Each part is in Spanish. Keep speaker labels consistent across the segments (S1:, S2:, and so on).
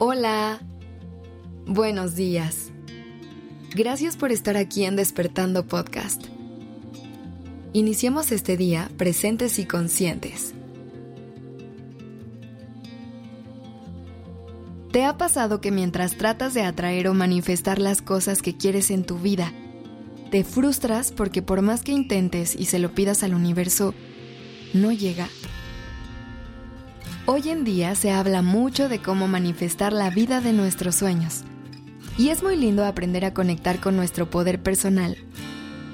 S1: Hola. Buenos días. Gracias por estar aquí en Despertando Podcast. Iniciemos este día presentes y conscientes. ¿Te ha pasado que mientras tratas de atraer o manifestar las cosas que quieres en tu vida, te frustras porque por más que intentes y se lo pidas al universo, no llega? Hoy en día se habla mucho de cómo manifestar la vida de nuestros sueños. Y es muy lindo aprender a conectar con nuestro poder personal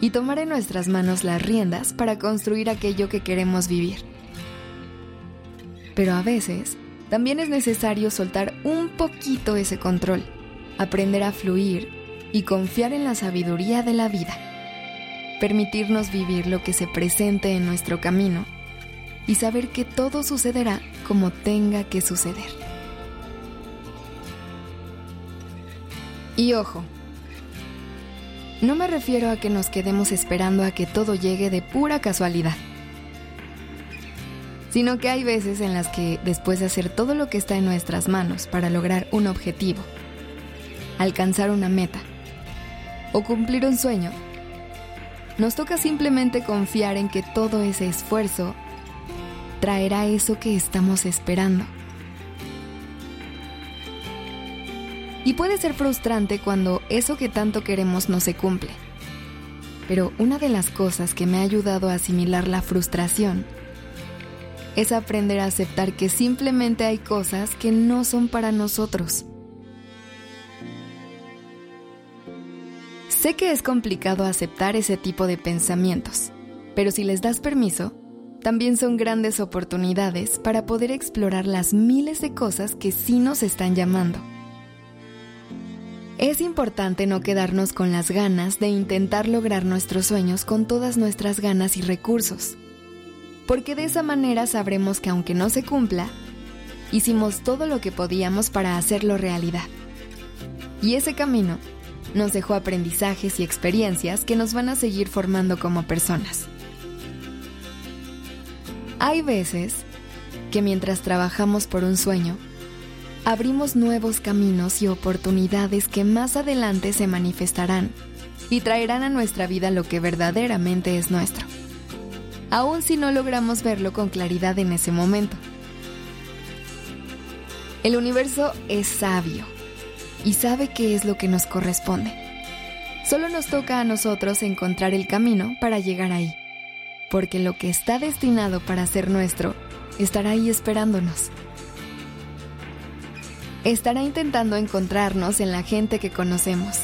S1: y tomar en nuestras manos las riendas para construir aquello que queremos vivir. Pero a veces también es necesario soltar un poquito ese control, aprender a fluir y confiar en la sabiduría de la vida, permitirnos vivir lo que se presente en nuestro camino y saber que todo sucederá como tenga que suceder. Y ojo, no me refiero a que nos quedemos esperando a que todo llegue de pura casualidad, sino que hay veces en las que después de hacer todo lo que está en nuestras manos para lograr un objetivo, alcanzar una meta o cumplir un sueño, nos toca simplemente confiar en que todo ese esfuerzo traerá eso que estamos esperando. Y puede ser frustrante cuando eso que tanto queremos no se cumple. Pero una de las cosas que me ha ayudado a asimilar la frustración es aprender a aceptar que simplemente hay cosas que no son para nosotros. Sé que es complicado aceptar ese tipo de pensamientos, pero si les das permiso, también son grandes oportunidades para poder explorar las miles de cosas que sí nos están llamando. Es importante no quedarnos con las ganas de intentar lograr nuestros sueños con todas nuestras ganas y recursos, porque de esa manera sabremos que aunque no se cumpla, hicimos todo lo que podíamos para hacerlo realidad. Y ese camino nos dejó aprendizajes y experiencias que nos van a seguir formando como personas. Hay veces que mientras trabajamos por un sueño, abrimos nuevos caminos y oportunidades que más adelante se manifestarán y traerán a nuestra vida lo que verdaderamente es nuestro, aun si no logramos verlo con claridad en ese momento. El universo es sabio y sabe qué es lo que nos corresponde. Solo nos toca a nosotros encontrar el camino para llegar ahí, porque lo que está destinado para ser nuestro estará ahí esperándonos estará intentando encontrarnos en la gente que conocemos,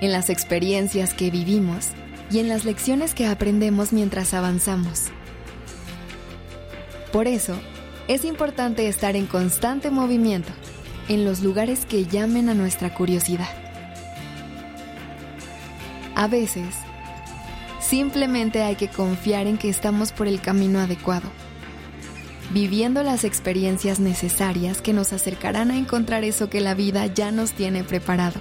S1: en las experiencias que vivimos y en las lecciones que aprendemos mientras avanzamos. Por eso, es importante estar en constante movimiento en los lugares que llamen a nuestra curiosidad. A veces, simplemente hay que confiar en que estamos por el camino adecuado viviendo las experiencias necesarias que nos acercarán a encontrar eso que la vida ya nos tiene preparado.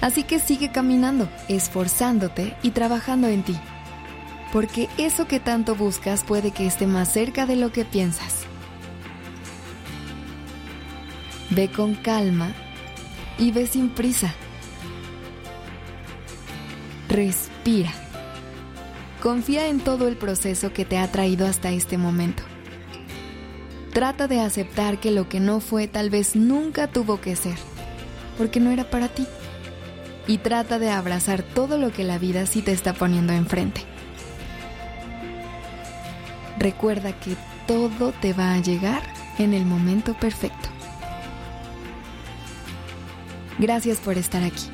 S1: Así que sigue caminando, esforzándote y trabajando en ti, porque eso que tanto buscas puede que esté más cerca de lo que piensas. Ve con calma y ve sin prisa. Respira. Confía en todo el proceso que te ha traído hasta este momento. Trata de aceptar que lo que no fue tal vez nunca tuvo que ser, porque no era para ti. Y trata de abrazar todo lo que la vida sí te está poniendo enfrente. Recuerda que todo te va a llegar en el momento perfecto. Gracias por estar aquí.